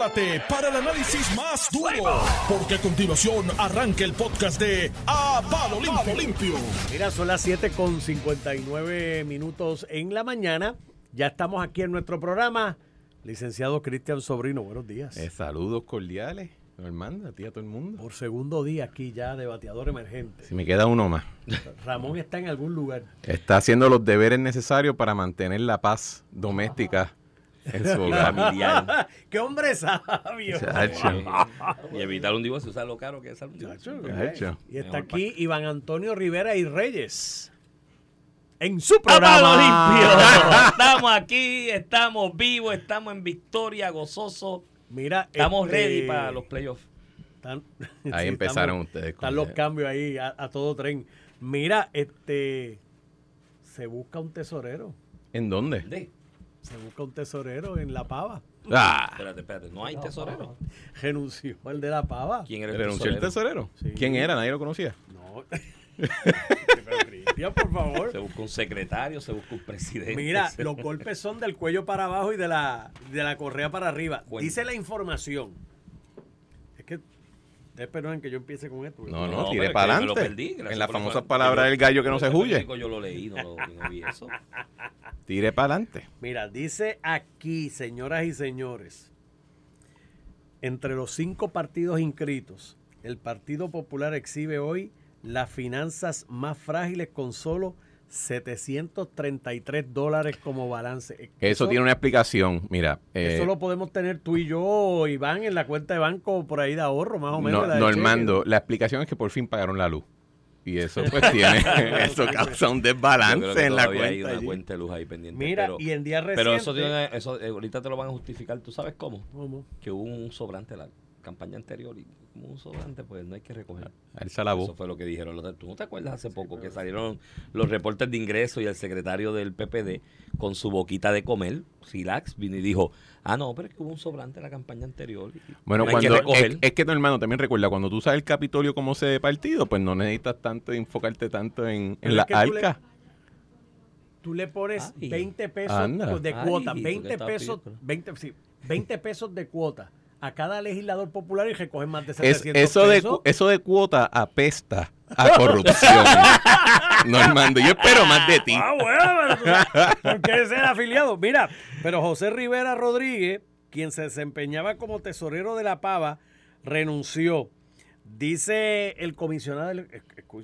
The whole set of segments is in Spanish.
prepárate para el análisis más duro, porque a continuación arranca el podcast de A Palo Limpio. Limpio. Mira, son las 7 con 59 minutos en la mañana. Ya estamos aquí en nuestro programa. Licenciado Cristian Sobrino, buenos días. Eh, saludos cordiales, Armando, a ti a todo el mundo. Por segundo día aquí ya de bateador emergente. Si me queda uno más. Ramón está en algún lugar. Está haciendo los deberes necesarios para mantener la paz doméstica en su hogar. familiar. ¡Qué hombre sabio! Chacho. y evitar un divorcio, ¿sabes lo caro que es un divorcio? Chacho. Y está aquí Iván Antonio Rivera y Reyes. En su ¡A palo programa. limpio! Estamos aquí, estamos vivos, estamos en victoria, gozoso. Mira, Estamos este, ready para los playoffs. están- Ahí sí, empezaron estamos- ustedes. con Están los cambios ahí a, a todo tren. Mira, este. Se busca un tesorero. ¿En dónde? De- Se busca un tesorero en La Pava. Ah, Espérate, espérate, no hay tesorero. Renunció el de La Pava. ¿Quién era el renunció el tesorero? tesorero. Sí. ¿Quién era? Nadie lo conocía. No. Pero, Cristian, por favor. Se busca un secretario, se busca un presidente. Mira, los golpes son del cuello para abajo y de la, de la correa para arriba. Dice la información. Es que yo empiece con esto. No, No, no, tire para adelante. perdí, En las famosas palabras del gallo que no se huye. Yo lo leí, no, lo, no vi eso. Tire para adelante. Mira, dice aquí, señoras y señores, entre los cinco partidos inscritos, el Partido Popular exhibe hoy las finanzas más frágiles con solo 733 dólares como balance. Eso tiene una explicación. Mira, eh, Eso lo podemos tener tú y yo, Iván, en la cuenta de banco por ahí de ahorro, más o menos. no, la de Normando, la explicación es que por fin pagaron la luz. Y eso pues tiene, eso causa un desbalance en la todavía hay cuenta. una allí. cuenta de luz ahí pendiente. Mira, pero, y en días recientes... pero eso, tiene, eso eh, ahorita te lo van a justificar. ¿Tú sabes cómo? ¿Cómo? Que hubo un sobrante la campaña anterior y como un sobrante, pues no hay que recoger. Eso fue lo que dijeron. los ¿Tú no te acuerdas hace poco que salieron los reportes de ingreso y el secretario del PPD con su boquita de comer, Silax, vino y dijo, ah, no, pero es que hubo un sobrante en la campaña anterior. y Bueno, no hay que cuando es, recoger. es que tu hermano también recuerda, cuando tú usas el Capitolio como sede de partido, pues no necesitas tanto enfocarte tanto en, en la que tú le- arca. Tú le pones Ay. 20 pesos Anda. de Ay, cuota, ¿tú 20 qué estás pesos, pidiendo? 20, sí, 20 pesos de cuota a cada legislador popular y recogen más de Es, 700 eso, de, pesos. eso de cuota apesta a corrupción. Normando, yo espero más de ti. Ah, bueno, ¿por qué ser afiliado? Mira, pero José Rivera Rodríguez, quien se desempeñaba como tesorero de la Pava, renunció. Dice el comisionado,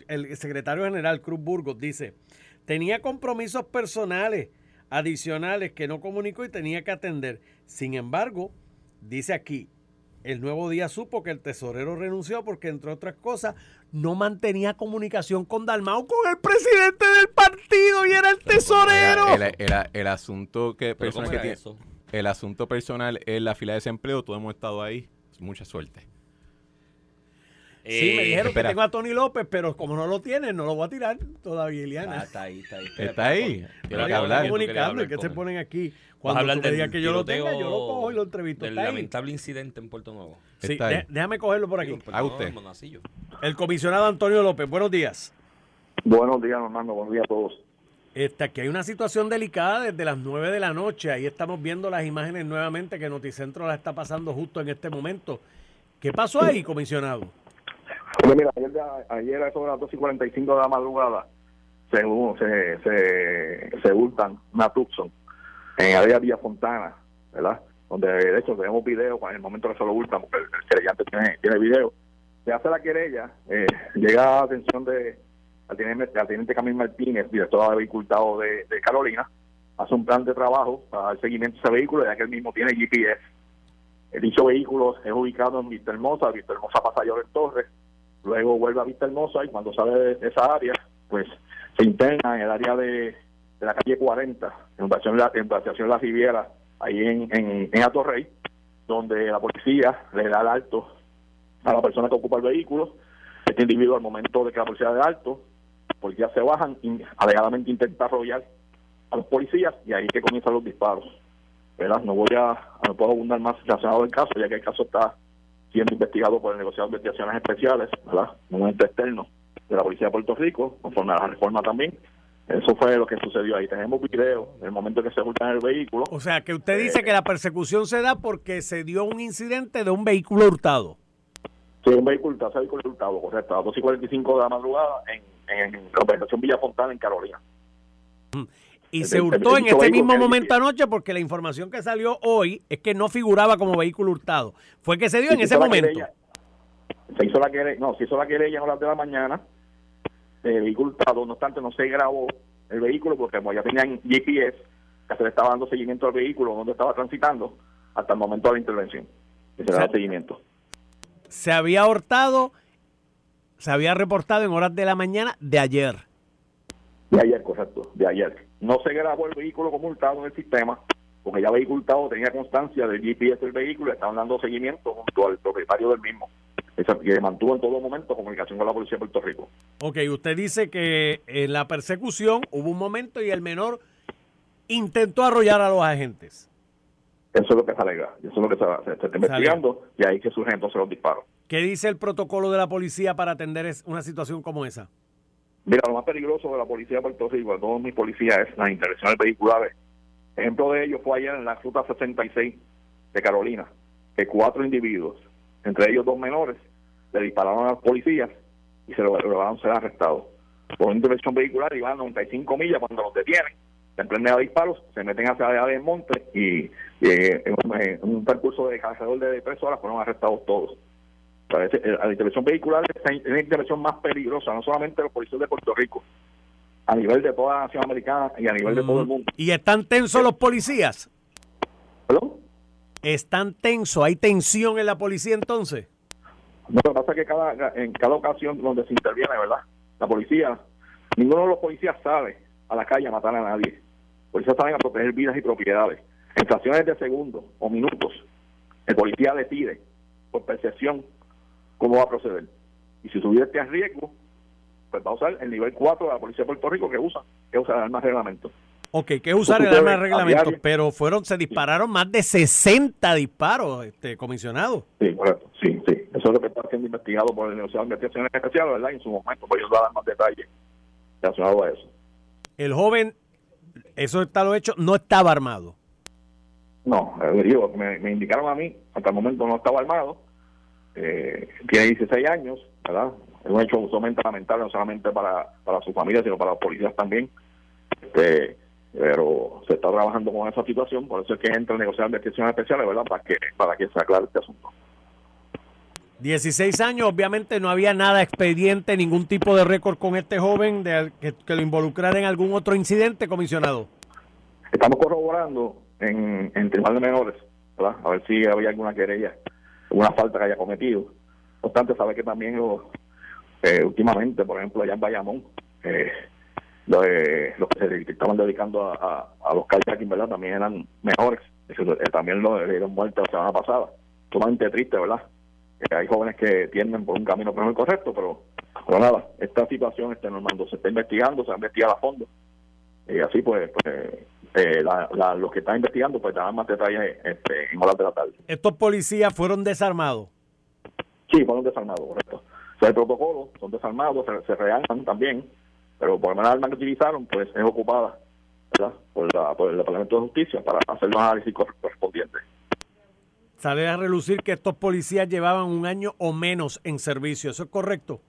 el secretario general Cruz Burgos, dice, tenía compromisos personales adicionales que no comunicó y tenía que atender. Sin embargo, dice aquí, el nuevo día supo que el tesorero renunció porque, entre otras cosas, no mantenía comunicación con Dalmau, con el presidente del partido y era el tesorero. El, el- el asunto que, Pero ¿cómo personal que era tiene- el asunto personal es la fila de desempleo, todos hemos estado ahí. Mucha suerte. Sí, me Eh, dijeron espera. que tengo a Tony López, pero como no lo tiene, no lo voy a tirar todavía, Ah, Iliana. está ahí, está ahí. Está ahí. Pero Tiene que hablar. estoy comunicando y que se ponen aquí. Cuando hablar tú me digas que yo lo tenga, yo lo cojo y lo entrevisto. Ahí. lamentable incidente en Puerto Nuevo. Sí, Está ahí. de- déjame cogerlo por aquí. A usted. El comisionado Antonio López, buenos días. Buenos días, Normando. Buenos días a todos. Este, aquí hay una situación delicada desde las 9 de la noche. Ahí estamos viendo las imágenes nuevamente que Noticentro la está pasando justo en este momento. ¿Qué pasó ahí, comisionado? Oye, mira, ayer, ayer a eso de las 2 y 45 de la madrugada se, se, se, se hurtan una Tucson en área Villa Fontana, ¿verdad? Donde de hecho tenemos video en el momento que se lo hurtan, porque el, el querellante tiene, tiene video. Se hace la querella, eh, llega a atención de al teniente, al teniente Camil Martínez, director de vehículo de, de Carolina, hace un plan de trabajo para el seguimiento de ese vehículo, ya que él mismo tiene GPS. El dicho vehículo es ubicado en Vista Hermosa, Vista Hermosa pasa a en Torres, luego vuelve a Vista Hermosa y cuando sale de esa área, pues se interna en el área de, de la calle 40, en Estación La, en Estación La Riviera, ahí en, en, en Atorrey, donde la policía le da el alto a la persona que ocupa el vehículo. Este individuo, al momento de que la policía le da alto, policías se bajan y alegadamente intenta arrollar a los policías y ahí que comienzan los disparos. ¿verdad? No voy a, no puedo abundar más relacionado del caso, ya que el caso está siendo investigado por el negociado de investigaciones especiales, ¿verdad? Un ente externo de la Policía de Puerto Rico, conforme a la reforma también, Eso fue lo que sucedió ahí. Tenemos video del momento que se hurtan el vehículo. O sea, que usted dice que la persecución se da porque se dio un incidente de un vehículo hurtado. Sí, un vehículo hurtado, ese vehículo hurtado, correcto, a las 2 y 45 de la madrugada en, en la organización Villa Fontana, en Carolina. Y El- se hurtó el en este mismo momento anoche porque la información que salió hoy es que no figuraba como vehículo hurtado. Fue que se dio en Se ese momento. querella- Se hizo la querella, no, se hizo la querella en horas de la mañana, el hurtado, no obstante no se grabó el vehículo porque como ya tenían GPS, que se le estaba dando seguimiento al vehículo donde estaba transitando hasta el momento de la intervención. Y se le O sea, da seguimiento. Se había hurtado, se había reportado en horas de la mañana de ayer. De ayer, correcto, de ayer. No se grabó el vehículo como hurtado en el sistema, porque ya vehículo hurtado tenía constancia del GPS del vehículo y estaban dando seguimiento junto al propietario del mismo, Esa- que mantuvo en todo momento comunicación con la policía de Puerto Rico. Ok, usted dice que en la persecución hubo un momento y el menor intentó arrollar a los agentes. Eso es lo que se alega, eso es lo que se, se- está investigando y ahí que surgen entonces los disparos. ¿Qué dice el protocolo de la policía para atender una situación como esa? Mira, lo más peligroso de la policía de Puerto Rico, de todos mis policías, es las intervenciones vehiculares. Ejemplo de ello fue ayer en la ruta 66 de Carolina, que cuatro individuos, entre ellos dos menores, le dispararon a los policías y se lo- lograron ser arrestados. Por una intervención vehicular iban a 95 millas cuando los detienen, se emprenden a disparos, se meten hacia allá del monte y, eh, en, un, en un percurso de alrededor de tres horas fueron arrestados todos. Parece, eh, la intervención vehicular es la- intervención más peligrosa, no solamente los policías de Puerto Rico, a nivel de toda la nación americana y a nivel de todo el mundo. ¿Y están tensos los policías? ¿Perdón? ¿Están tensos? ¿Hay tensión en la policía entonces? Lo que pasa es que cada, en cada ocasión donde se interviene, ¿verdad? La policía, ninguno de los policías sale a la calle a matar a nadie. Los policías salen a proteger vidas y propiedades. En fracciones de segundos o minutos, el policía decide, por percepción, cómo va a proceder. Y si está en riesgo, pues va a usar el nivel 4 de la Policía de Puerto Rico que usa, que usa el arma de reglamento. Ok, que es usar el arma de reglamento, pero fueron, se dispararon más de 60 disparos, este comisionado. Sí, correcto. Sí, sí. Eso es lo que está siendo investigado por el negociado de investigaciones especiales, ¿verdad? Y en su momento, pues ellos dar más detalles relacionados a eso. El joven, eso está lo hecho, no estaba armado. No, eh, digo, me, me indicaron a mí, hasta el momento no estaba armado, eh, tiene 16 años, ¿verdad? Es un hecho sumamente lamentable, no solamente para, para su familia, sino para los policías también. Este, pero se está trabajando con esa situación, por eso es que entra el negociado de investigaciones especiales, ¿verdad? Para que, para que se aclare este asunto. 16 años, obviamente no había nada expediente, ningún tipo de récord con este joven de, que, que lo involucrara en algún otro incidente, comisionado. Estamos corroborando en, en tribunal de menores, ¿verdad? A ver si había alguna querella, alguna falta que haya cometido. No obstante, sabe que también lo, eh, últimamente, por ejemplo, allá en Bayamón, eh, lo, eh, los que se estaban dedicando a, a, a los kayaking, ¿verdad? También eran mejores. Eh, también lo le dieron muerte la semana pasada. Sumamente triste, ¿verdad? Que hay jóvenes que tienden por un camino que no es correcto, pero, pero nada, esta situación, este Normando, se está investigando, se va a investigar a fondo. Y así, pues, pues eh, la- la- los que están investigando, pues darán más detalles este, en horas de la tarde. Estos policías fueron desarmados. Sí, fueron desarmados, correcto. O sea, el protocolo, son desarmados, se, se rearman también, pero por lo menos la arma que utilizaron, pues es ocupada ¿verdad? Por, la, por el Departamento de Justicia para hacer los análisis cor- correspondientes. Sale a relucir que estos policías llevaban un año o menos en servicio. ¿Eso es correcto?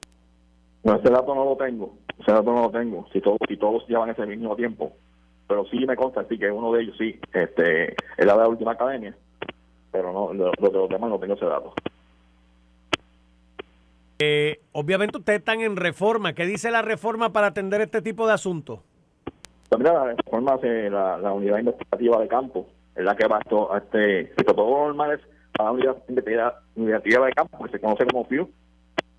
Bueno, ese dato no lo tengo, ese dato no lo tengo, si todos, si todos llevan ese mismo tiempo, pero sí me consta, sí que uno de ellos sí, este, es la de la última academia, pero no, lo, lo de los demás no tengo ese dato. Eh, obviamente ustedes están en reforma. ¿Qué dice la reforma para atender este tipo de asuntos? También la reforma hace la, la unidad investigativa de campo, es la que va a a este, protocolo normal es a la unidad investigativa, de campo, que se conoce como FIU,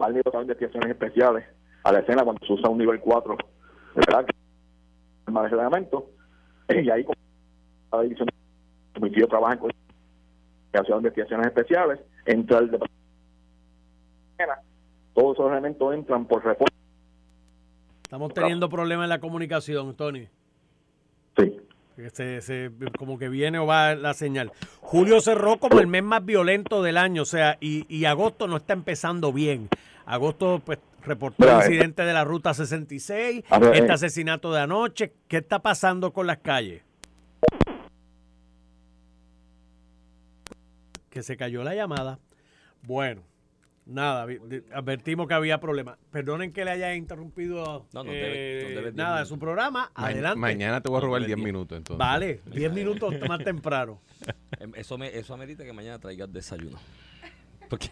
va al nivel de investigaciones especiales a la escena cuando se usa un nivel 4, ¿verdad? Arma de reglamento, y ahí la división de homicidio trabaja en investigaciones especiales, entra el departamento todos esos elementos entran por reforma. Estamos teniendo problemas en la comunicación, Tony. Sí. Se- se- como que viene o va la señal. Julio cerró como el mes más violento del año, o sea, y, y agosto no está empezando bien. Agosto, pues, reportó el Mira, eh. incidente de la ruta 66, A ver, este eh. asesinato de anoche. ¿Qué está pasando con las calles? Que se cayó la llamada. Bueno, nada, advertimos que había problemas. Perdonen que le haya interrumpido No, no eh, debe- no debe diez nada de su programa. Ma- Adelante. Mañana te voy a robar no, 10 diez. minutos entonces. Vale, 10 minutos más temprano. Em, Eso, me, eso amerita que mañana traigas desayuno. Porque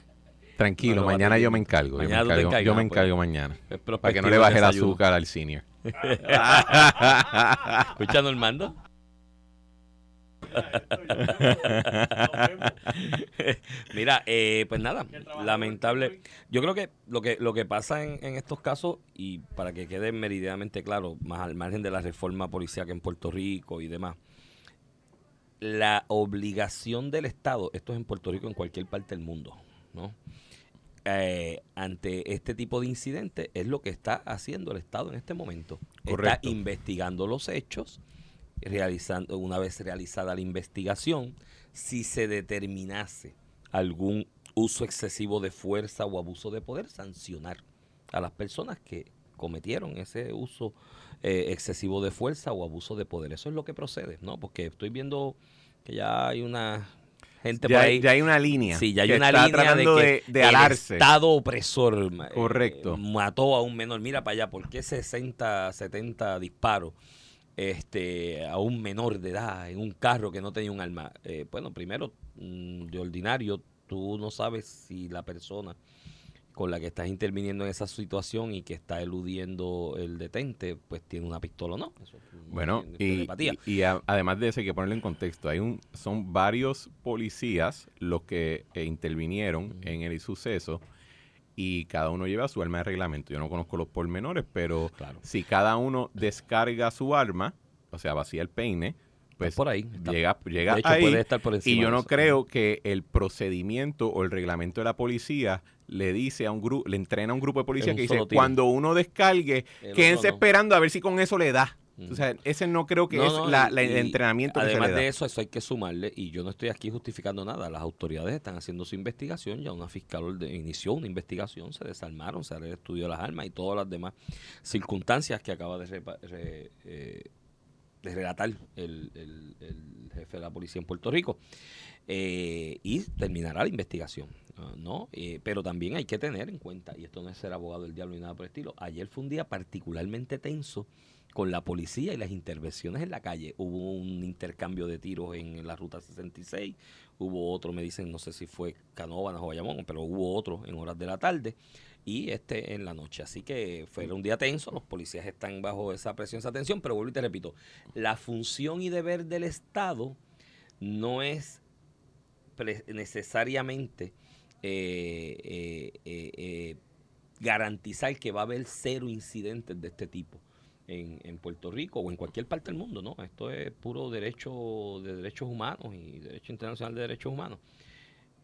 Tranquilo, mañana yo me encargo. Mañana yo me encargo, yo me encargas, pues. mañana. Para que no le baje el azúcar al senior. ¿Escucha, Normando? Mira, eh, pues nada, lamentable. Yo creo que lo que lo que pasa en, en estos casos, y para que quede meridianamente claro, más al margen de la reforma policial en Puerto Rico y demás, la obligación del Estado, esto es en Puerto Rico, en cualquier parte del mundo, ¿no? Eh, ante este tipo de incidentes es lo que está haciendo el Estado en este momento. Está Correcto. investigando los hechos, realizando una vez realizada la investigación, si se determinase algún uso excesivo de fuerza o abuso de poder, sancionar a las personas que cometieron ese uso eh, excesivo de fuerza o abuso de poder. Eso es lo que procede, ¿no? Porque estoy viendo que ya hay una gente Ya por ahí. ya hay una línea. Sí, ya hay una está línea de tratando que de, de el alarse. Estado opresor eh, Correcto. mató a un menor. Mira para allá, ¿por qué 60, 70 disparos este, a un menor de edad en un carro que no tenía un arma? Eh, bueno, primero, mm, de ordinario, tú no sabes si la persona con la que estás interviniendo en esa situación y que está eludiendo el detente, pues tiene una pistola o no. Eso es Bueno, y, telepatía. y- y a- además de eso hay que ponerlo en contexto. Hay un, son varios policías los que eh, intervinieron en el suceso y cada uno lleva su arma de reglamento. Yo no conozco los pormenores, pero Claro. si cada uno descarga su arma, o sea, vacía el peine, pues por ahí, está- llega, llega de hecho, ahí. puede estar por y encima yo de no creo que el procedimiento o el reglamento de la policía le dice a un grupo, le entrena a un grupo de policía un que dice, tiro. cuando uno descargue, El quédense no. esperando a ver si con eso le da. O sea, ese no creo que No, es no, la- y- la- el entrenamiento que se Además le da. de eso, eso hay que sumarle, y yo no estoy aquí justificando nada, las autoridades están haciendo su investigación, ya una fiscal inició una investigación, se desarmaron, se de las armas y todas las demás circunstancias que acaba de, re- eh, de relatar el, el- el jefe de la policía en Puerto Rico. Eh, y terminará la investigación, ¿no? Eh, pero también hay que tener en cuenta, y esto no es ser abogado del diablo ni nada por el estilo, ayer fue un día particularmente tenso con la policía y las intervenciones en la calle. Hubo un intercambio de tiros en la ruta 66, hubo otro, me dicen, no sé si fue Canóvanas o Bayamón, pero hubo otro en horas de la tarde y este en la noche. Así que fue un día tenso, los policías están bajo esa presión, esa tensión, pero vuelvo y te repito, la función y deber del Estado no es necesariamente eh, eh, eh, eh, garantizar que va a haber cero incidentes de este tipo en, en Puerto Rico o en cualquier parte del mundo, ¿no? Esto es puro derecho de derechos humanos y derecho internacional de derechos humanos.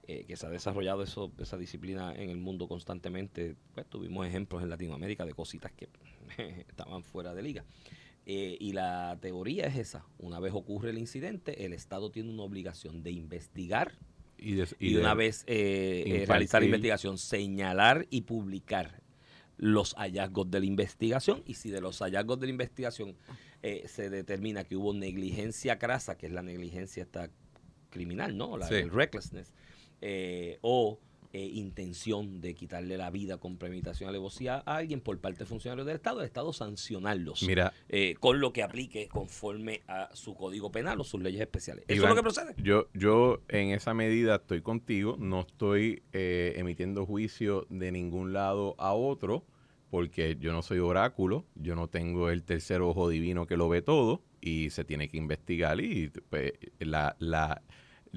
eh, que se ha desarrollado eso, esa disciplina en el mundo constantemente. Pues tuvimos ejemplos en Latinoamérica de cositas que estaban fuera de liga. Eh, y la teoría es esa. Una vez ocurre el incidente, el Estado tiene una obligación de investigar Y, de- y, de- una vez eh, eh, realizar la investigación, señalar y publicar los hallazgos de la investigación y si de los hallazgos de la investigación eh, se determina que hubo negligencia crasa, que es la negligencia esta criminal, ¿no? La, Sí. El recklessness, eh, o eh, intención de quitarle la vida con premeditación alevosía a alguien por parte de funcionarios del Estado, el Estado sancionarlos Mira, eh, con lo que aplique conforme a su código penal o sus leyes especiales. Eso es lo que procede. Yo, yo en esa medida estoy contigo, no estoy eh, emitiendo juicio de ningún lado a otro, porque yo no soy oráculo, yo no tengo el tercer ojo divino que lo ve todo y se tiene que investigar y pues, la, la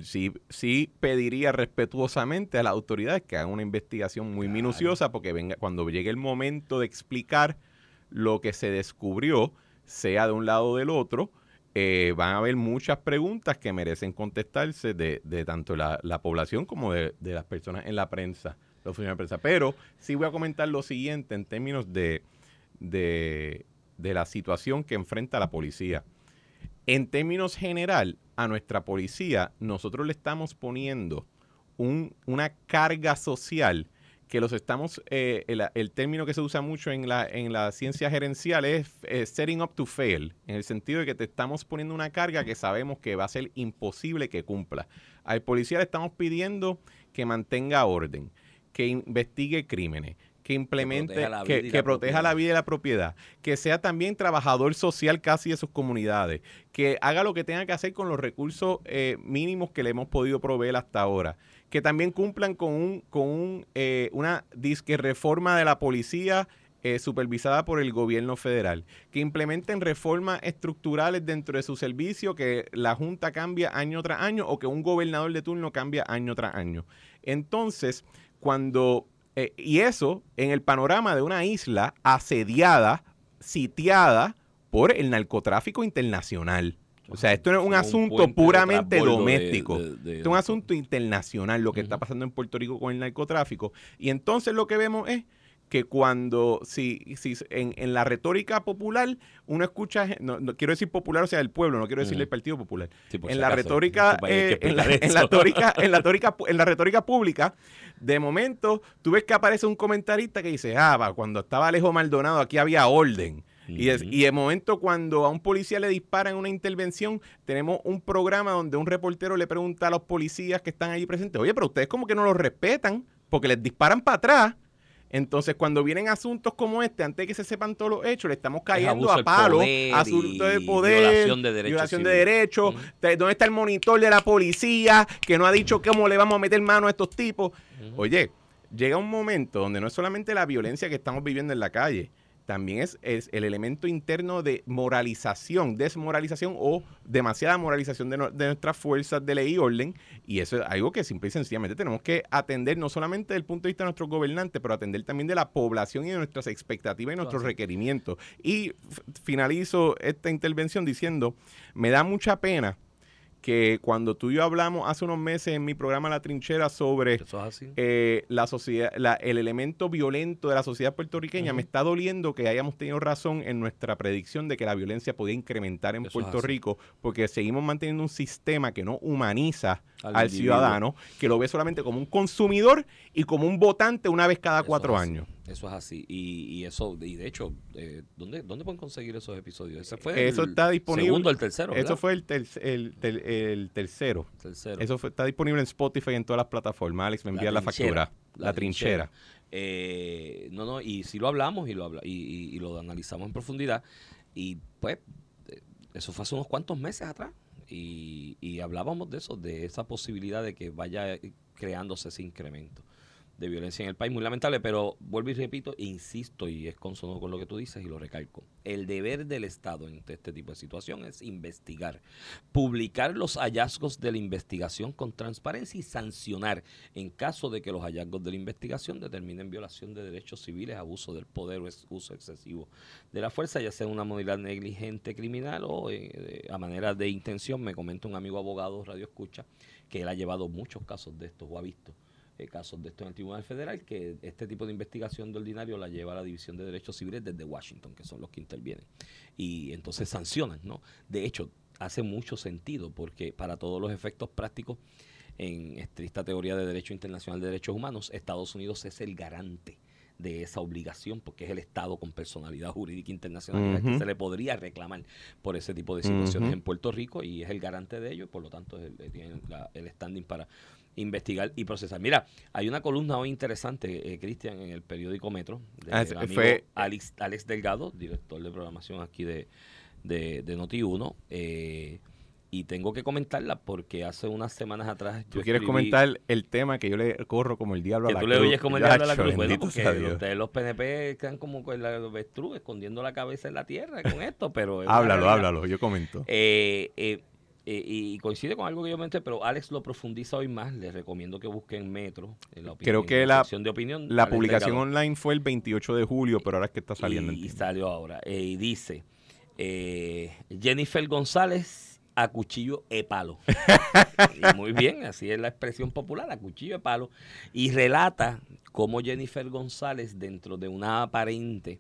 sí, sí pediría respetuosamente a las autoridades que hagan una investigación muy minuciosa porque venga cuando llegue el momento de explicar lo que se descubrió, sea de un lado o del otro, eh, van a haber muchas preguntas que merecen contestarse de, de tanto la, la población como de, de las personas en la prensa, los funcionarios de prensa. Pero sí voy a comentar lo siguiente en términos de, de, la situación que enfrenta la policía. En términos general, a nuestra policía, nosotros le estamos poniendo un- una carga social que los estamos, eh, el, término que se usa mucho en la, en la ciencia gerencial es setting up to fail, en el sentido de que te estamos poniendo una carga que sabemos que va a ser imposible que cumpla. Al policía le estamos pidiendo que mantenga orden, que investigue crímenes, que implemente, proteja la que, vida proteja la vida y la propiedad, que sea también trabajador social casi de sus comunidades, que haga lo que tenga que hacer con los recursos eh, mínimos que le hemos podido proveer hasta ahora, que también cumplan con, un, con un, eh, una disque reforma de la policía eh, supervisada por el gobierno federal, que implementen reformas estructurales dentro de su servicio, que la Junta cambia año tras año o que un gobernador de turno cambia año tras año. Entonces, cuando... eh, y eso en el panorama de una isla asediada, sitiada por el narcotráfico internacional. O sea, esto no es un asunto puramente de- doméstico. de- de- Esto es un asunto internacional lo que está pasando en Puerto Rico con el narcotráfico. Y entonces lo que vemos es que cuando, si, si en, en la retórica popular, uno escucha, no, no quiero decir popular, o sea, el pueblo, no quiero decir el Partido Popular. Sí, por En si la acaso, retórica, en eh, la, en retórica, en la retórica, en la retórica pública, de momento, tú ves que aparece un comentarista que dice, ah, va, cuando estaba Alejo Maldonado aquí había orden. Y, es- y de momento cuando a un policía le disparan una intervención, tenemos un programa donde un reportero le pregunta a los policías que están allí presentes, oye, pero ustedes como que no los respetan porque les disparan para atrás. Entonces, cuando vienen asuntos como este, antes de que se sepan todos los hechos, le estamos cayendo a palo, asunto de poder, violación de derechos violación de derechos, ¿dónde está el monitor de la policía que no ha dicho cómo le vamos a meter mano a estos tipos? Oye, llega un momento donde no es solamente la violencia que estamos viviendo en la calle, también es, es el elemento interno de moralización, desmoralización o demasiada moralización de, no- de nuestras fuerzas de ley y orden. Y eso es algo que simple y sencillamente tenemos que atender no solamente desde el punto de vista de nuestros gobernantes, pero atender también de la población y de nuestras expectativas y nuestros requerimientos. Y finalizo esta intervención diciendo, me da mucha pena que cuando tú y yo hablamos hace unos meses en mi programa La Trinchera sobre eh, la sociedad, la- el elemento violento de la sociedad puertorriqueña, me está doliendo que hayamos tenido razón en nuestra predicción de que la violencia podía incrementar en Eso Puerto. Rico, porque seguimos manteniendo un sistema que no humaniza Al ciudadano, que lo ve solamente como un consumidor y como un votante una vez cada Eso cuatro años. Eso es así. Y, y eso, y de hecho, eh, ¿dónde, ¿dónde pueden conseguir esos episodios? Ese fue Eso el está disponible. segundo, el tercero. Eso fue el, ter- el, ter- el tercero. tercero. Eso fue- está disponible en Spotify y en todas las plataformas. Alex me envía la, factura. La, trinchera. Eh, no, no, y si lo hablamos y lo, habla, y, y- y lo analizamos en profundidad. Y pues, eh, eso fue hace unos cuantos meses atrás. Y, y hablábamos de eso, de esa posibilidad de que vaya eh, creándose ese incremento de violencia en el país. Muy lamentable, pero vuelvo y repito, insisto, y es consono con lo que tú dices y lo recalco. El deber del Estado en este tipo de situación es investigar, publicar los hallazgos de la investigación con transparencia y sancionar en caso de que los hallazgos de la investigación determinen violación de derechos civiles, abuso del poder o uso excesivo de la fuerza, ya sea una modalidad negligente criminal o eh, a manera de intención. Me comenta un amigo abogado, Radio Escucha, que él ha llevado muchos casos de estos o ha visto eh, casos de esto en el Tribunal Federal, que este tipo de investigación de ordinario la lleva a la División de Derechos Civiles desde Washington, que son los que intervienen. Y entonces sancionan, ¿no? De hecho, hace mucho sentido, porque para todos los efectos prácticos, en estricta teoría de derecho internacional de derechos humanos, Estados Unidos es el garante de esa obligación, porque es el Estado con personalidad jurídica internacional al que Ujú. se le podría reclamar por ese tipo de situaciones en Puerto Rico y es el garante de ello y por lo tanto el- tiene la- el standing para investigar y procesar. Mira, hay una columna hoy interesante, eh, Cristian, en el periódico Metro, del Ah, ese amigo fue- Alex, Alex Delgado, director de programación aquí de, de, de Noti1, eh, y tengo que comentarla porque hace unas semanas atrás ¿Tú yo quieres escribí- comentar el tema que yo le corro como el diablo a que la tú le cruz? oyes como el diablo a la cruz. Bueno, porque ustedes los PNP quedan como con la avestruz, escondiendo la cabeza en la tierra con esto, pero... Háblalo, háblalo, yo comento. Eh, eh, eh, y coincide con algo que yo mencioné, pero Alex lo profundiza hoy más. Les recomiendo que busquen Metro. En la opinión, Creo que la- sección de opinión. La Alex publicación Delgado. online fue el 28 de julio, pero ahora es que está saliendo. Y, y salió ahora. Eh, y dice: eh, Jennifer González a cuchillo de palo. Y muy bien, así es la expresión popular, a cuchillo de palo. Y relata cómo Jennifer González, dentro de una aparente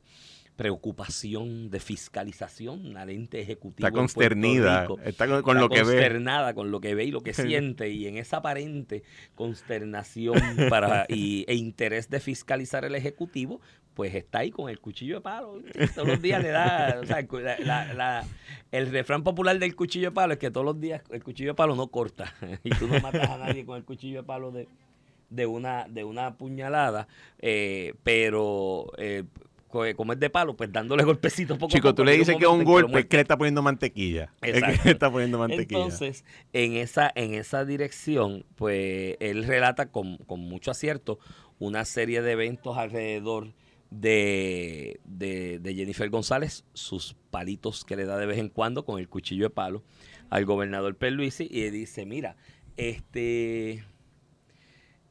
preocupación de fiscalización, una lente ejecutiva. Está consternida, está con, lo que ve. Consternada con lo que ve y lo que siente, y en esa aparente consternación para, y, e interés de fiscalizar el ejecutivo, pues está ahí con el cuchillo de palo. Todos los días le da. O sea, el refrán popular del cuchillo de palo es que todos los días el cuchillo de palo no corta. Y tú no matas a nadie con el cuchillo de palo de, de, una, de una puñalada. Eh, pero. Eh, como es de palo, pues dándole golpecitos poco Chico, tú le dices que es un golpe, es que le está poniendo mantequilla. Exacto. le está poniendo mantequilla. Entonces, en esa, en esa dirección, pues él relata con, con mucho acierto una serie de eventos alrededor de, de, Jennifer González, sus palitos que le da de vez en cuando con el cuchillo de palo al gobernador Perluisi y dice, mira, este...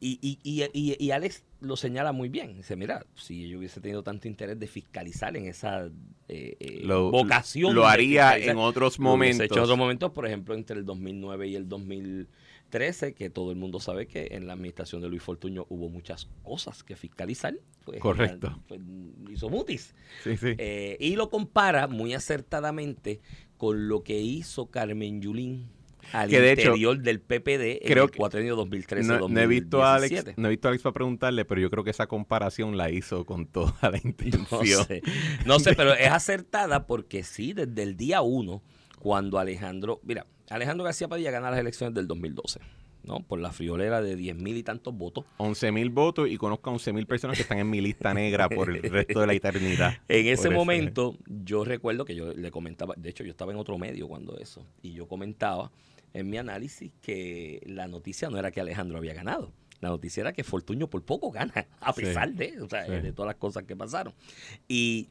Y, y, y, y, Alex lo señala muy bien. Dice, mira, si yo hubiese tenido tanto interés de fiscalizar en esa eh, eh, vocación. Lo haría en otros momentos. en otros momentos, por ejemplo, entre el 2009 y el 2000 13, que todo el mundo sabe que en la administración de Luis Fortuño hubo muchas cosas que fiscalizar. Pues, Correcto. Pues, hizo mutis. Sí, sí. Eh, y lo compara muy acertadamente con lo que hizo Carmen Yulín al interior del PPD en el cuatrienio 2013 no, no, he visto a Alex, no he visto a Alex para preguntarle, pero yo creo que esa comparación la hizo con toda la intención. No sé, no sé pero es acertada porque sí, desde el día uno, cuando Alejandro, mira, Alejandro García Padilla gana las elecciones del 2012. ¿no? Por la friolera de 10 mil y tantos votos. 11 mil votos y conozco a 11 mil personas que están en mi lista negra por el resto de la eternidad. en ese momento, yo recuerdo que yo le comentaba, de hecho, yo estaba en otro medio cuando eso, y yo comentaba en mi análisis que la noticia no era que Alejandro había ganado. La noticia era que Fortuño por poco gana, a pesar de, o sea, de todas las cosas que pasaron. Y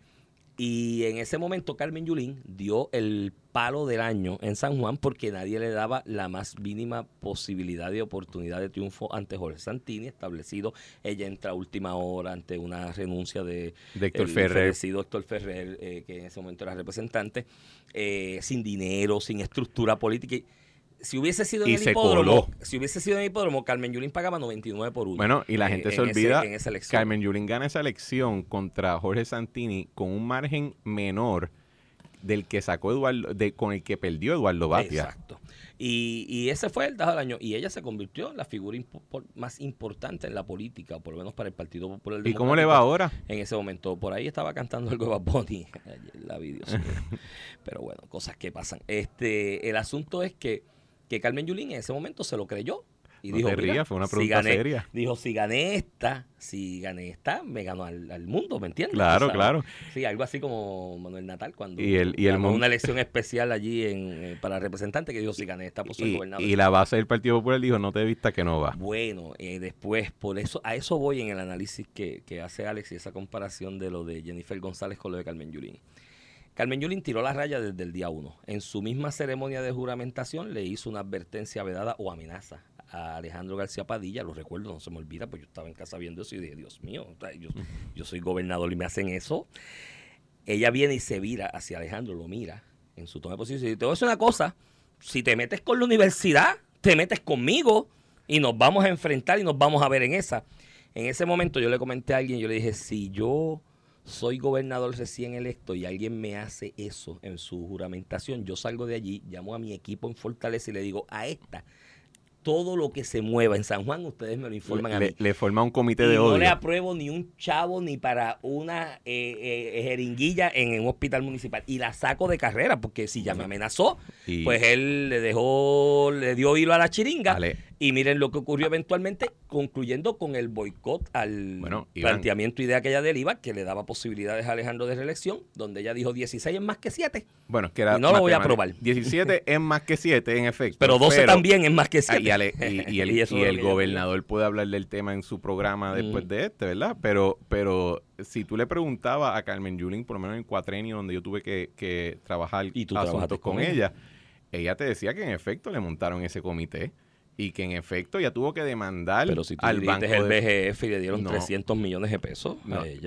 y en ese momento Carmen Yulín dio el palo del año en San Juan porque nadie le daba la más mínima posibilidad de oportunidad de triunfo ante Jorge Santini, establecido. Ella entra a última hora ante una renuncia de, Héctor Ferrer. Héctor Ferrer, eh, que en ese momento era representante, eh, sin dinero, sin estructura política si hubiese sido en el hipódromo, si hubiese sido en el hipódromo, Carmen Yulín pagaba 99 por 1. Bueno, y la gente se olvida, Carmen Yulín gana esa elección contra Jorge Santini con un margen menor del que sacó Eduardo, de, con el que perdió Eduardo Batia. Exacto. Y, y ese fue el dato del año. Y ella se convirtió en la figura más importante en la política, por lo menos para el Partido Popular ¿Y cómo le va ahora? En ese momento. Por ahí estaba cantando el Bad Bunny. la video. Pero bueno, cosas que pasan. Este, el asunto es que que Carmen Yulín en ese momento se lo creyó. Y dijo, fue una pregunta si seria. Dijo, si gané esta, si gané esta, me ganó al, mundo, ¿me entiendes? Claro, claro. Sí, algo así como Manuel Natal cuando y el, y el una elección especial allí en, eh, para representante que dijo, si gané esta, pues soy gobernador. Y la base del Partido Popular dijo, no te vista que no va. Bueno, eh, después, por eso, a eso voy en el análisis que, que hace Alex y esa comparación de lo de Jennifer González con lo de Carmen Yulín. Carmen Yulín tiró la raya desde el día uno. En su misma ceremonia de juramentación le hizo una advertencia vedada o amenaza a Alejandro García Padilla, lo recuerdo, no se me olvida, pues yo estaba en casa viendo eso y dije, Dios mío, yo, soy gobernador y me hacen eso. Ella viene y se vira hacia Alejandro, lo mira en su toma de posición y dice, te voy a decir una cosa, si te metes con la universidad, te metes conmigo y nos vamos a enfrentar y nos vamos a ver en esa. En ese momento yo le comenté a alguien, yo le dije, si yo soy gobernador recién electo y alguien me hace eso en su juramentación, yo salgo de allí, llamo a mi equipo en Fortaleza y le digo, a esta todo lo que se mueva en San Juan, ustedes me lo informan a mí. Le forma un comité de odio. No le apruebo ni un chavo ni para una eh, eh, jeringuilla en un hospital municipal. Y la saco de carrera, porque si ya me amenazó, pues él le dejó, le dio hilo a la chiringa. Y miren lo que ocurrió eventualmente, concluyendo con el boicot al planteamiento idea que ella deriva, que le daba posibilidades a Alejandro de reelección, donde ella dijo 16 es más que 7. Bueno, que era y no lo voy a aprobar. 17 es más que 7, en efecto. Pero 12 también es más que 7. y, el, gobernador puede hablar del tema en su programa después de este, ¿verdad? Pero, pero si tú le preguntabas a Carmen Yulín, por lo menos en cuatrenio, donde yo tuve que, trabajar ¿Y tú asuntos con, ella, ella, ella te decía que en efecto le montaron ese comité y que en efecto ya tuvo que demandar Pero si tú al banco el BGF y le dieron 300 millones de pesos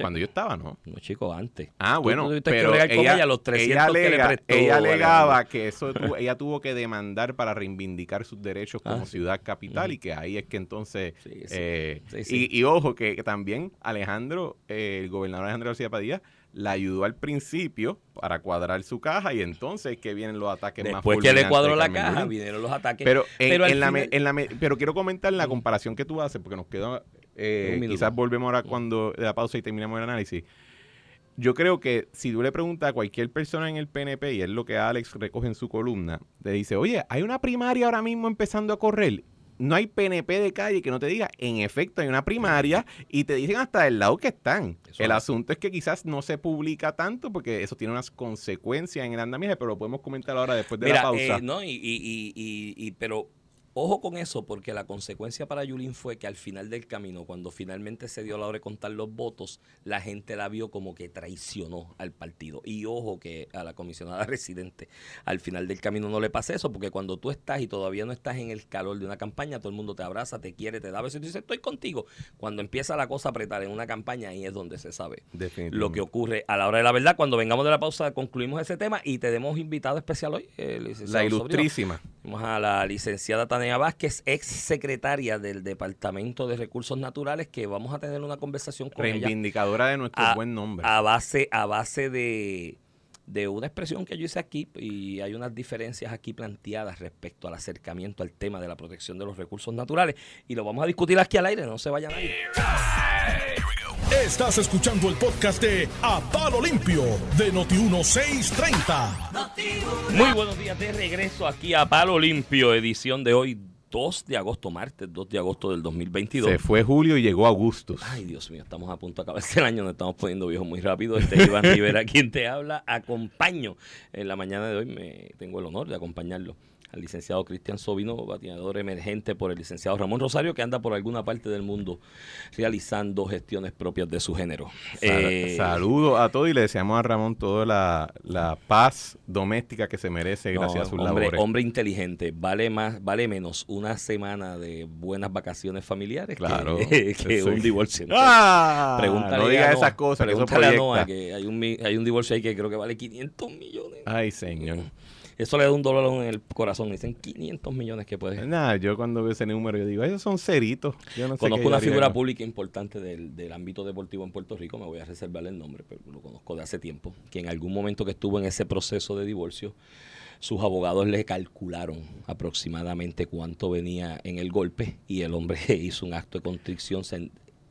Cuando yo estaba, ¿no? No, chico, antes. Ah, bueno, pero ella, los 300 ella, ella alegaba que eso ella tuvo que demandar para reivindicar sus derechos como ah, ciudad capital y que ahí es que entonces... Eh, y, ojo, que, también Alejandro, eh, el gobernador Alejandro García Padilla, la ayudó al principio para cuadrar su caja y entonces que vienen los ataques más Después que le fulminantes cuadró la caja, vinieron los ataques. Pero, en, Pero en la me- en la me- pero quiero comentar la comparación que tú haces, porque nos queda, eh, quizás volvemos ahora cuando de la pausa y terminamos el análisis. Yo creo que si tú le preguntas a cualquier persona en el PNP, y es lo que Alex recoge en su columna, te dice, oye, hay una primaria ahora mismo empezando a correr. No hay PNP de calle que no te diga, en efecto hay una primaria, y te dicen hasta el lado que están. Eso el es. asunto es que quizás no se publica tanto porque eso tiene unas consecuencias en el andamiaje, pero lo podemos comentar ahora después de la pausa. eh, no, y, y, y- y- pero ojo con eso, porque la consecuencia para Yulín fue que al final del camino, cuando finalmente se dio la hora de contar los votos, la gente la vio como que traicionó al partido. Y ojo que a la comisionada residente al final del camino no le pase eso, porque cuando tú estás y todavía no estás en el calor de una campaña, todo el mundo te abraza, te quiere, te da besos y tú dices, estoy contigo. Cuando empieza la cosa a apretar en una campaña, ahí es donde se sabe lo que ocurre a la hora de la verdad. Cuando vengamos de la pausa, concluimos ese tema y tenemos invitado especial hoy, licenciado La Sobrino. ilustrísima. Tenemos a la licenciada Tania Vázquez, ex secretaria del Departamento de Recursos Naturales, que vamos a tener una conversación con ella Reivindicadora de nuestro a, buen nombre. a base, a base de, de una expresión que yo hice aquí y hay unas diferencias aquí planteadas respecto al acercamiento al tema de la protección de los recursos naturales y lo vamos a discutir aquí al aire, no se vaya nadie. Estás escuchando el podcast de A Palo Limpio de Noti1630. Muy buenos días de regreso aquí a Palo Limpio, edición de hoy 2 de agosto, martes 2 de agosto del 2022. Se fue Julio y llegó Augustus. Ay, Dios mío, estamos a punto de acabarse el año, nos estamos poniendo viejos muy rápido. Este es Iván Rivera, quien te habla. Acompaño en la mañana de hoy, me tengo el honor de acompañarlo al licenciado Cristian Sobino, bateador emergente por el licenciado Ramón Rosario, que anda por alguna parte del mundo realizando gestiones propias de su género. Sal- Eh, Saludos a todos y le deseamos a Ramón toda la, la paz doméstica que se merece No, gracias a sus hombre, labores. hombre inteligente, vale más, vale menos una semana de buenas vacaciones familiares que- Claro. que, un divorcio. ¡Ah! Pregúntale no a digas esas cosas, que eso a. Noah que hay un, hay un divorcio ahí que creo que vale 500 millones. Ay, señor. Eso le da un dólar en el corazón. Dicen 500 millones que puede. Nada, yo cuando veo ese número, yo digo, esos son ceritos. Yo no sé Conozco una figura pública importante del, del ámbito deportivo en Puerto Rico, me voy a reservar el nombre, pero lo conozco de hace tiempo, que en algún momento que estuvo en ese proceso de divorcio, sus abogados le calcularon aproximadamente cuánto venía en el golpe y el hombre hizo un acto de constricción, se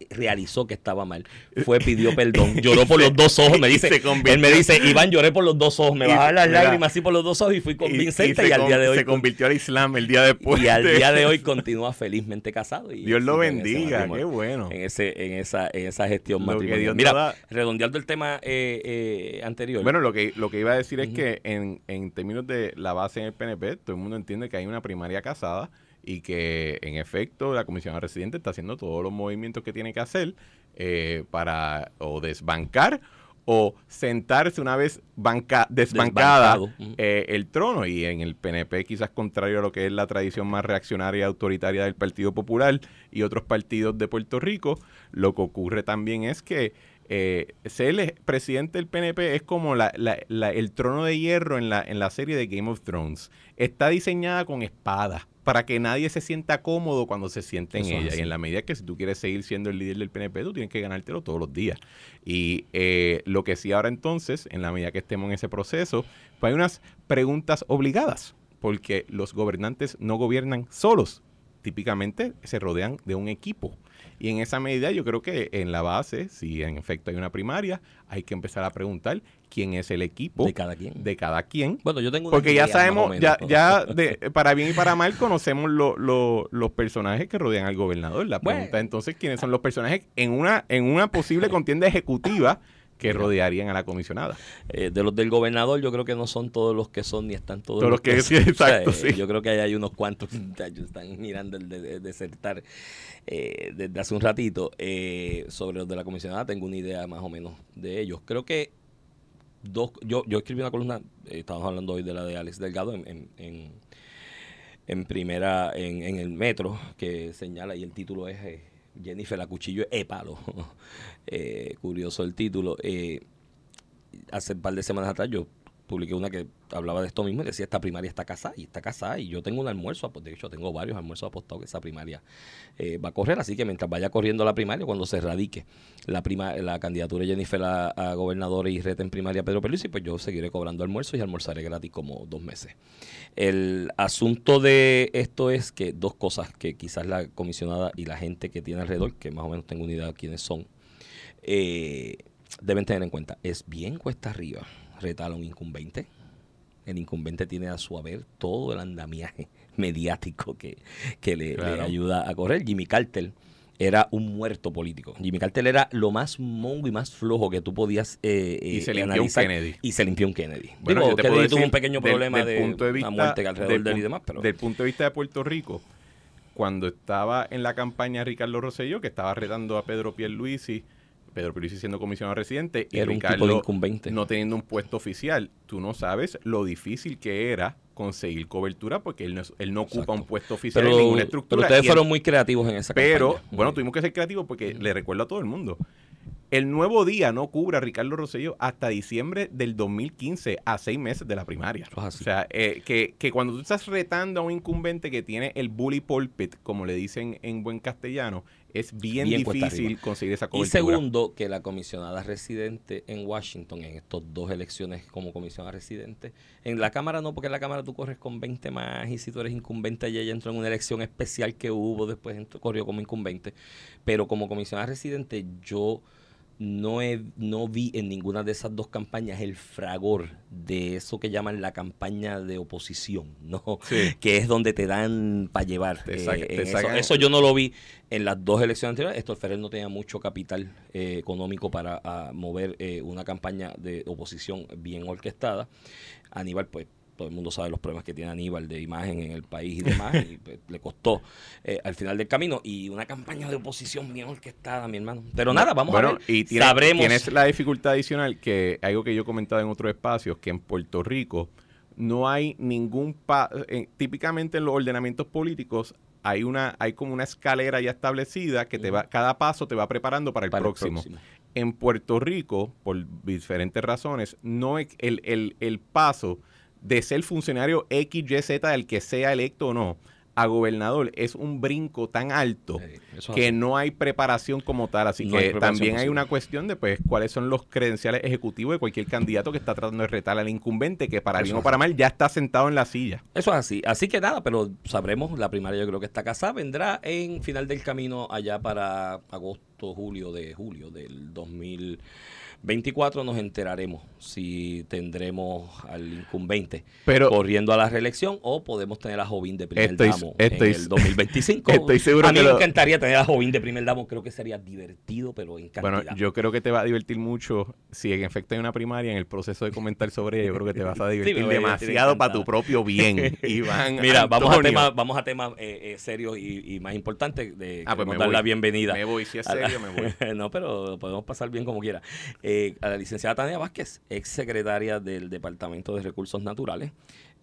realizó que estaba mal, fue, pidió perdón, lloró por los dos ojos, me Y dice, él me dice, Iván, lloré por los dos ojos, me Y- bajaron las lágrimas así por los dos ojos y fui Y- convincente y, se al con- día de hoy se convirtió al Islam el día después. y al día de hoy continúa felizmente casado. Y Dios lo bendiga, qué bueno. En, ese, en, esa, en esa gestión Lo matrimonial. Mira, da- redondeando el tema eh, eh, anterior. Bueno, lo que, lo que iba a decir es que en, en términos de la base en el PNP, todo el mundo entiende que hay una primaria casada y que en efecto la comisión residente está haciendo todos los movimientos que tiene que hacer eh, para o desbancar o sentarse una vez banca, desbancada eh, el trono. Y en el PNP quizás contrario a lo que es la tradición más reaccionaria y autoritaria del Partido Popular y otros partidos de Puerto Rico, lo que ocurre también es que eh, ser el presidente del PNP es como la- la- la- el trono de hierro en la, en la serie de Game of Thrones. Está diseñada con espadas para que nadie se sienta cómodo cuando se siente en Eso ella. Y en la medida que si tú quieres seguir siendo el líder del PNP, tú tienes que ganártelo todos los días. Y eh, lo que sí ahora entonces, en la medida que estemos en ese proceso, pues hay unas preguntas obligadas, porque los gobernantes no gobiernan solos, típicamente se rodean de un equipo. Y en esa medida yo creo que en la base, si en efecto hay una primaria, hay que empezar a preguntar quién es el equipo de cada quien. de cada quien. bueno, yo tengo una Porque ya idea sabemos, menos, ya, ya de, para bien y para mal conocemos lo- lo- los personajes que rodean al gobernador. La Bueno. pregunta entonces, ¿quiénes son los personajes en una, en una posible contienda ejecutiva que rodearían a la comisionada? Eh, de los del gobernador, yo creo que no son todos los que son, ni están todos, Todos los que- sí, son. exacto, eh, sí. Yo creo que ahí hay unos cuantos muchachos están mirando el de, de- desertar eh, desde hace un ratito. Eh, sobre los de la comisionada, tengo una idea más o menos de ellos. Creo que dos. Yo, escribí una columna, eh, estábamos hablando hoy de la de Alex Delgado en. en- primera, en, el metro, que señala, y el título es eh, Jennifer la cuchillo es palo. Eh, curioso el título. Eh, hace un par de semanas atrás yo publiqué una que hablaba de esto mismo y decía, esta primaria está casada y está casada y yo tengo un almuerzo, de hecho tengo varios almuerzos apostados que esa primaria eh, va a correr, así que mientras vaya corriendo la primaria, cuando se radique la prima, la candidatura de Jennifer a, a gobernador y reta en primaria Pedro Pierluisi, pues yo seguiré cobrando almuerzo y almorzaré gratis como dos meses. El asunto de esto es que dos cosas que quizás la comisionada y la gente que tiene alrededor, que más o menos tengo una idea de quiénes son, eh, deben tener en cuenta. Es bien cuesta arriba retar a un incumbente. El incumbente tiene a su haber todo el andamiaje mediático que, que le, ayuda a correr. Jimmy Carter era un muerto político. Jimmy Carter era lo más mongo y más flojo que tú podías eh, Y eh, se limpió un analizar. Kennedy. Y se limpió un Kennedy. Bueno, Digo, Kennedy tuvo un pequeño problema del de punto de vista- muerte que alrededor del de él y demás, pero Del punto de vista de Puerto Rico, cuando estaba en la campaña Ricardo Rosselló, que estaba retando a Pedro Pierluisi, Pedro Pierluisi siendo comisionado residente, y Era un tipo Ricardo de incumbente. no teniendo un puesto oficial, tú no sabes lo difícil que era conseguir cobertura porque él no, él no ocupa un puesto oficial pero, en ninguna pero estructura. ustedes y fueron él- muy creativos en esa pero, campaña. bueno, tuvimos que ser creativos porque le recuerdo a todo el mundo. El nuevo día no cubre a Ricardo Rosselló hasta diciembre del 2015, a seis meses de la primaria. O sea, eh, que, que cuando tú estás retando a un incumbente que tiene el bully pulpit, como le dicen en buen castellano, es bien, difícil conseguir esa Y cobertura. segundo, que la comisionada residente en Washington, en estas dos elecciones como comisionada residente, en la Cámara no, porque en la Cámara tú corres con 20 más y si tú eres incumbente y ella entró en una elección especial que hubo, después entró- corrió como incumbente, pero como comisionada residente yo no, he, no vi en ninguna de esas dos campañas el fragor de eso que llaman la campaña de oposición, ¿no? Sí. que es donde te dan para llevar. Te eh, saca- en te eso. yo no lo vi en las dos elecciones anteriores. Héctor Ferrer no tenía mucho capital eh, económico para ah, mover eh, una campaña de oposición bien orquestada. Aníbal, pues todo el mundo sabe los problemas que tiene Aníbal de imagen en el país y demás, y pues, le costó eh, al final del camino. Y una campaña de oposición bien orquestada, mi hermano. Pero nada, vamos bueno, a ver. y tienes, Sabremos. tienes la dificultad adicional que algo que yo he comentado en otros espacios, que en Puerto Rico no hay ningún pa eh, típicamente en los ordenamientos políticos hay una hay como una escalera ya establecida que te va cada paso te va preparando para el, para el próximo. próximo. En Puerto Rico, por diferentes razones, no es el, el, el paso de ser funcionario X, Y, Z, del que sea electo o no, a gobernador es un brinco tan alto que no hay preparación como tal. Así No que también hay una cuestión de pues cuáles son los credenciales ejecutivos de cualquier candidato que está tratando de retar al incumbente, que para Eso bien o para mal ya está sentado en la silla. Eso es así. Así que nada, pero sabremos, la primaria yo creo que está casada, vendrá en final del camino allá para agosto, julio de julio del 2024 nos enteraremos si tendremos al incumbente Pero corriendo a la reelección o podemos tener a Jovín de primer Estoy- damo estoy- en el 2025. estoy seguro a mí que me lo- encantaría tener a Jovín de primer damo, creo que sería divertido, pero en cantidad. bueno, yo creo que te va a divertir mucho si en efecto hay una primaria en el proceso de comentar sobre ella. Yo creo que te vas a divertir demasiado para tu propio bien, Iván. Mira, vamos a temas, vamos a temas eh, eh, serios y, y más importantes de Ah, pues dar voy. la bienvenida. Me voy, si es la- serio, me voy. no, pero podemos pasar bien como quiera. Eh, a la licenciada Tania Vázquez, ex secretaria del Departamento de Recursos Naturales.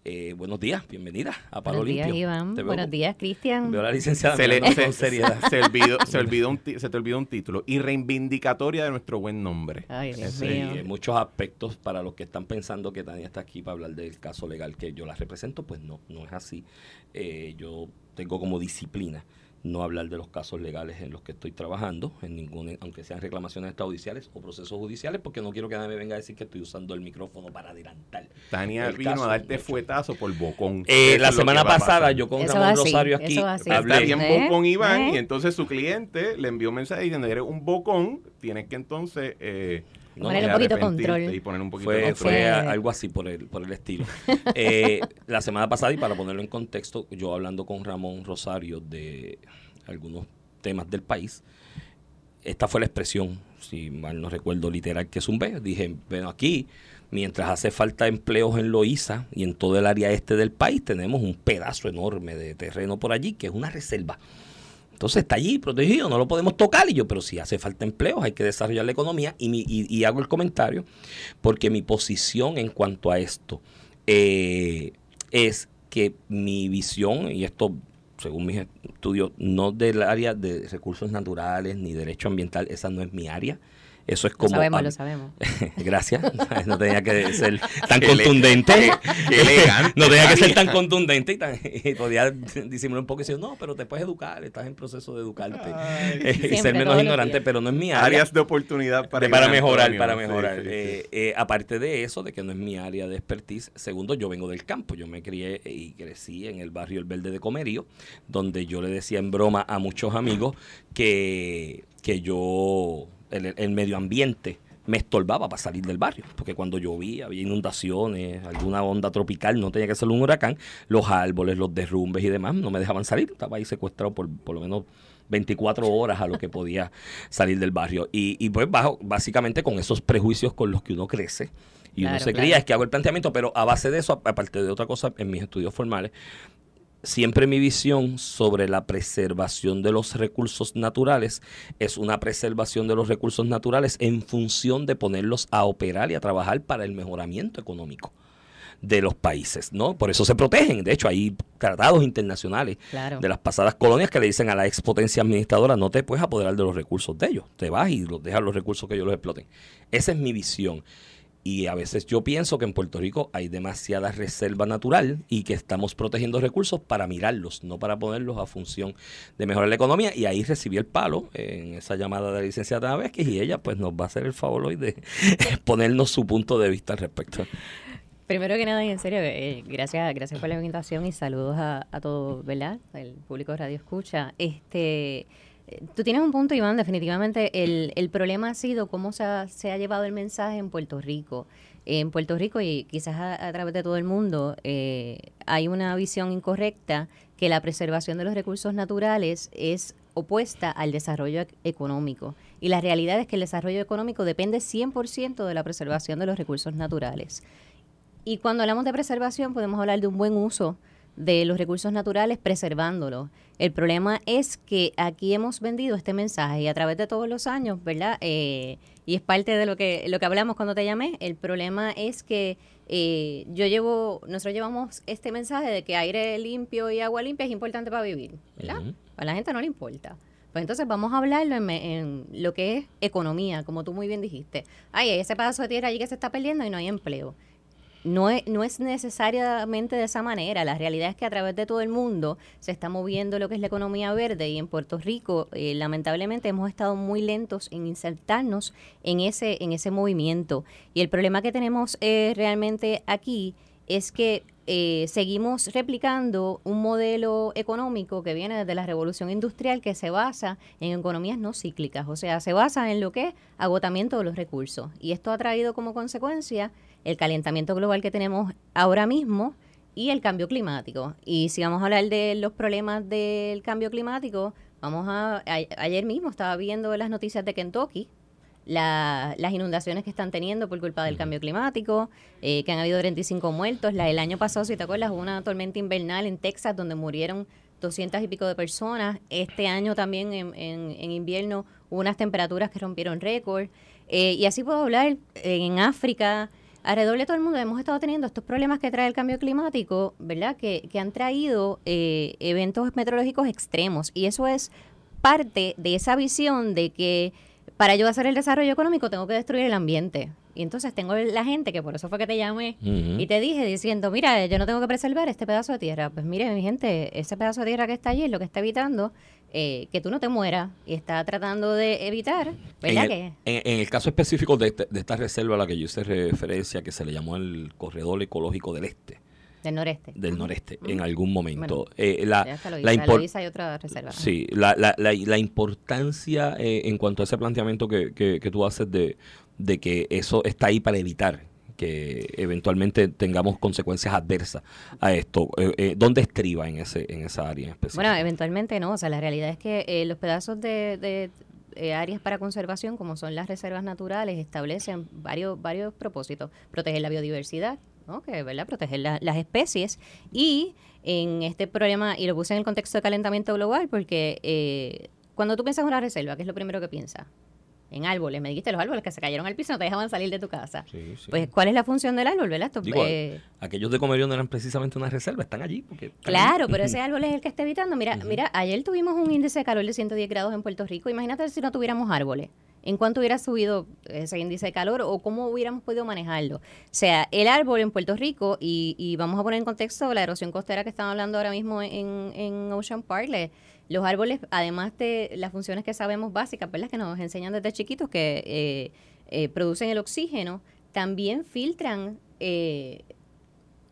Eh, buenos días, bienvenida a Palo Buenos días, Limpio. Iván. Te veo Buenos días, Cristian. Veo a la licenciada Se, le- se- con seriedad. se olvidó, se, olvidó un se te olvidó un título. Y reivindicatoria de nuestro buen nombre. Ay, Dios Sí, mío. en muchos aspectos para los que están pensando que Tania está aquí para hablar del caso legal que yo la represento, pues no, no es así. Eh, yo tengo como disciplina no hablar de los casos legales en los que estoy trabajando, en ningún, aunque sean reclamaciones extrajudiciales o procesos judiciales, porque no quiero que nadie me venga a decir que estoy usando el micrófono para adelantar. Tania El vino caso, a darte fuetazo por bocón. Eh, la semana pasada yo con Eso Ramón así, Rosario aquí hablé- bien ¿Eh? bocón Iván ¿Eh? y entonces su cliente le envió un mensaje diciendo eres un bocón, tienes que entonces eh, No, Ponerle eh, un poquito control. y poner un poquito Fue, de fue control. a- algo así por el, por el estilo. Eh, la semana pasada, y para ponerlo en contexto, yo hablando con Ramón Rosario de algunos temas del país, esta fue la expresión, si mal no recuerdo, literal que zumbé. Dije, bueno, aquí, mientras hace falta empleos en Loíza y en todo el área este del país, tenemos un pedazo enorme de terreno por allí que es una reserva. Entonces está allí protegido, no lo podemos tocar. Y yo, pero si hace falta empleos, hay que desarrollar la economía. Y, mi- y- hago el comentario porque mi posición en cuanto a esto eh, es que mi visión, y esto según mis estudios, no del área de recursos naturales ni derecho ambiental, esa no es mi área. Eso es como... Lo sabemos, lo sabemos. Gracias. No tenía que ser tan contundente. qué elegante, no tenía que ser tan contundente y, tan, y podía disimular un poco y decir, no, pero te puedes educar, estás en proceso de educarte. Eh, y ser menos ignorante, pero no es mi área. Áreas de oportunidad para, De- para Iván mejorar, para Sí, mejorar. sí, sí. Eh, eh, aparte de eso, de que no es mi área de expertise. Segundo, yo vengo del campo. Yo me crié y crecí en el barrio El Verde de Comerío, donde yo le decía en broma a muchos amigos que, que yo, el, el medio ambiente me estorbaba para salir del barrio, porque cuando llovía, había inundaciones, alguna onda tropical, no tenía que ser un huracán, los árboles, los derrumbes y demás no me dejaban salir, estaba ahí secuestrado por por lo menos 24 horas a lo que podía salir del barrio. Y, y pues bajo, básicamente con esos prejuicios con los que uno crece. Y uno se claro. cría, es que hago el planteamiento, pero a base de eso, aparte de otra cosa, en mis estudios formales, siempre mi visión sobre la preservación de los recursos naturales es una preservación de los recursos naturales en función de ponerlos a operar y a trabajar para el mejoramiento económico de los países, ¿no? Por eso se protegen. De hecho, hay tratados internacionales Claro. de las pasadas colonias que le dicen a la ex potencia administradora no te puedes apoderar de los recursos de ellos, te vas y los dejas los recursos que ellos los exploten. Esa es mi visión. Y a veces yo pienso que en Puerto Rico hay demasiada reserva natural y que estamos protegiendo recursos para mirarlos, no para ponerlos a función de mejorar la economía. Y ahí recibí el palo en esa llamada de la licenciada Vázquez y ella pues nos va a hacer el favor hoy de ponernos su punto de vista al respecto. Primero que nada, y en serio, eh, gracias, gracias por la invitación y saludos a, a todos, ¿verdad? El público de Radio Escucha. Este, tú tienes un punto, Iván, definitivamente el, el problema ha sido cómo se ha, se ha llevado el mensaje en Puerto Rico. En Puerto Rico y quizás a, través de todo el mundo eh, hay una visión incorrecta que la preservación de los recursos naturales es opuesta al desarrollo ec- económico. Y la realidad es que el desarrollo económico depende 100% de la preservación de los recursos naturales. Y cuando hablamos de preservación podemos hablar de un buen uso de los recursos naturales preservándolos. El problema es que aquí hemos vendido este mensaje y a través de todos los años, ¿verdad? Eh, y es parte de lo que, lo que hablamos cuando te llamé. El problema es que eh, yo llevo, nosotros llevamos este mensaje de que aire limpio y agua limpia es importante para vivir, ¿verdad? A la gente no le importa. Pues entonces vamos a hablarlo en, en lo que es economía, como tú muy bien dijiste. Ay, hay ese pedazo de tierra allí que se está perdiendo y no hay empleo. No es, necesariamente de esa manera. La realidad es que a través de todo el mundo se está moviendo lo que es la economía verde y en Puerto Rico, eh, lamentablemente, hemos estado muy lentos en insertarnos en ese, en ese movimiento. Y el problema que tenemos eh, realmente aquí es que eh, seguimos replicando un modelo económico que viene desde la revolución industrial que se basa en economías no cíclicas, o sea, se basa en lo que es agotamiento de los recursos. Y esto ha traído como consecuencia el calentamiento global que tenemos ahora mismo y el cambio climático. Y si vamos a hablar de los problemas del cambio climático, vamos a, a- ayer mismo estaba viendo las noticias de Kentucky, la- las inundaciones que están teniendo por culpa del cambio climático, eh, que han habido 35 muertos. La, el año pasado, si te acuerdas, hubo una tormenta invernal en Texas donde murieron 200 y pico de personas. Este año también en, en- en invierno hubo unas temperaturas que rompieron récord. Eh, y así puedo hablar eh, en África. Alrededor de todo el mundo hemos estado teniendo estos problemas que trae el cambio climático, ¿verdad? Que, que han traído eh, eventos meteorológicos extremos. Y eso es parte de esa visión de que para yo hacer el desarrollo económico tengo que destruir el ambiente. Y entonces tengo la gente, que por eso fue que te llamé, y te dije diciendo, mira, yo no tengo que preservar este pedazo de tierra. Pues mire, mi gente, ese pedazo de tierra que está allí es lo que está evitando eh, que tú no te mueras y está tratando de evitar, En ¿verdad? el, que en- en el caso específico de, este- de esta reserva a la que yo hice referencia, que se le llamó el corredor ecológico del este, del noreste. del noreste, en algún momento. Bueno, Eh, la, Ya está lo la hay otra reserva. Sí, la, la, la, la importancia eh, en cuanto a ese planteamiento que, que, que tú haces de, de que eso está ahí para evitar que eventualmente tengamos consecuencias adversas a esto. Eh, eh, ¿Dónde estriba en ese en esa área en específico? Bueno, eventualmente no. O sea, la realidad es que eh, los pedazos de, eh, áreas para conservación, como son las reservas naturales, establecen varios, varios propósitos. Proteger la biodiversidad, ¿no? que, ¿verdad? proteger la- las especies. Y en este problema, y lo puse en el contexto de calentamiento global, porque eh, cuando tú piensas en una reserva, ¿qué es lo primero que piensas? En árboles. Me dijiste los árboles que se cayeron al piso y no te dejaban salir de tu casa. Sí, sí. Pues, ¿cuál es la función del árbol, verdad? Digo, eh, aquellos de Comerío no eran precisamente una reserva, están allí. Porque están Claro, pero ese árbol es el que está evitando. Mira, mira, ayer tuvimos un índice de calor de 110 grados en Puerto Rico. Imagínate si no tuviéramos árboles. en cuánto hubiera subido ese índice de calor o cómo hubiéramos podido manejarlo. O sea, el árbol en Puerto Rico, y, vamos a poner en contexto la erosión costera que están hablando ahora mismo en, en Ocean Park, los árboles, además de las funciones que sabemos básicas, ¿verdad? que nos enseñan desde chiquitos que eh, eh, producen el oxígeno, también filtran eh,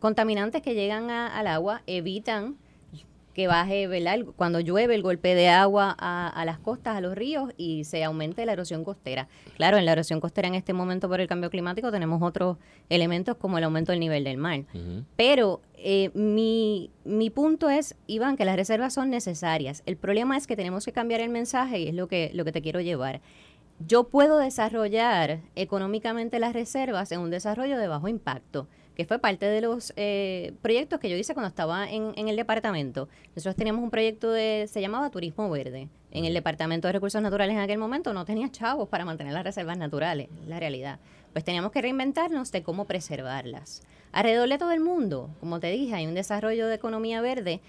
contaminantes que llegan al agua, evitan que baje, ¿verdad? Cuando llueve el golpe de agua a, las costas, a los ríos y se aumente la erosión costera. Claro, en la erosión costera en este momento por el cambio climático tenemos otros elementos como el aumento del nivel del mar. Pero eh, mi, mi punto es, Iván, que las reservas son necesarias. El problema es que tenemos que cambiar el mensaje y es lo que, lo que te quiero llevar. Yo puedo desarrollar económicamente las reservas en un desarrollo de bajo impacto que fue parte de los eh, proyectos que yo hice cuando estaba en, el departamento. Nosotros teníamos un proyecto de, se llamaba Turismo Verde. En el Departamento de Recursos Naturales en aquel momento no tenía chavos para mantener las reservas naturales, la realidad. Pues teníamos que reinventarnos de cómo preservarlas. Alrededor de todo el mundo, como te dije, hay un desarrollo de economía verde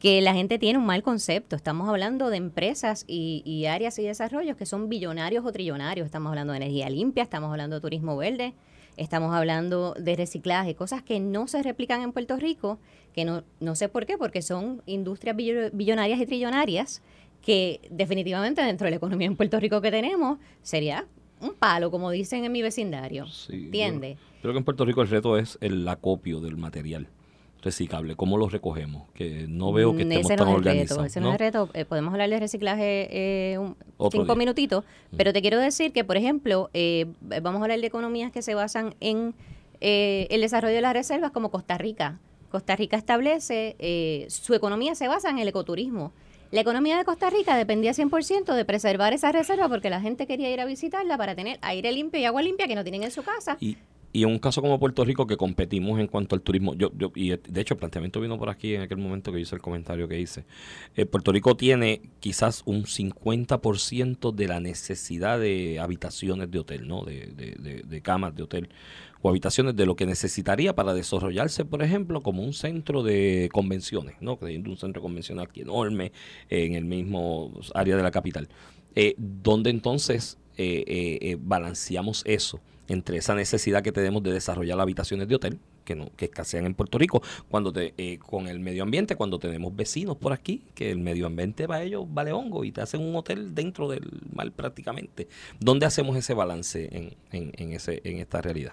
que la gente tiene un mal concepto. Estamos hablando de empresas y, y áreas y desarrollos que son billonarios o trillonarios. Estamos hablando de energía limpia, estamos hablando de turismo verde, Estamos hablando de reciclaje, cosas que no se replican en Puerto Rico, que no, no sé por qué, porque son industrias billonarias y trillonarias que definitivamente dentro de la economía en Puerto Rico que tenemos sería un palo, como dicen en mi vecindario. Sí, ¿Entiendes? Creo que en Puerto Rico el reto es el acopio del material reciclable? ¿Cómo lo recogemos? Que no veo que estemos tan organizados. ese no, es el reto. Eh, podemos hablar de reciclaje eh, cinco minutitos, mm. pero te quiero decir que, por ejemplo, eh, vamos a hablar de economías que se basan en el desarrollo de las reservas como Costa Rica. Costa Rica establece, su economía se basa en el ecoturismo. La economía de Costa Rica dependía 100% de preservar esa reserva porque la gente quería ir a visitarla para tener aire limpio y agua limpia que no tienen en su casa. Y, y en un caso como Puerto Rico, que competimos en cuanto al turismo, yo, yo y de hecho el planteamiento vino por aquí en aquel momento que hice el comentario que hice. Eh, Puerto Rico tiene quizás un 50% de la necesidad de habitaciones de hotel, ¿no? De, de, de, camas de hotel o habitaciones de lo que necesitaría para desarrollarse, por ejemplo, como un centro de convenciones, ¿no? un centro convencional enorme en el mismo área de la capital. Eh, donde entonces eh, eh, balanceamos eso entre esa necesidad que tenemos de desarrollar habitaciones de hotel, que no que escasean en Puerto Rico, cuando te, eh, con el medio ambiente, cuando tenemos vecinos por aquí, que el medio ambiente para ellos vale hongo y te hacen un hotel dentro del mar prácticamente. ¿Dónde hacemos ese balance en, en, en, ese, en esta realidad?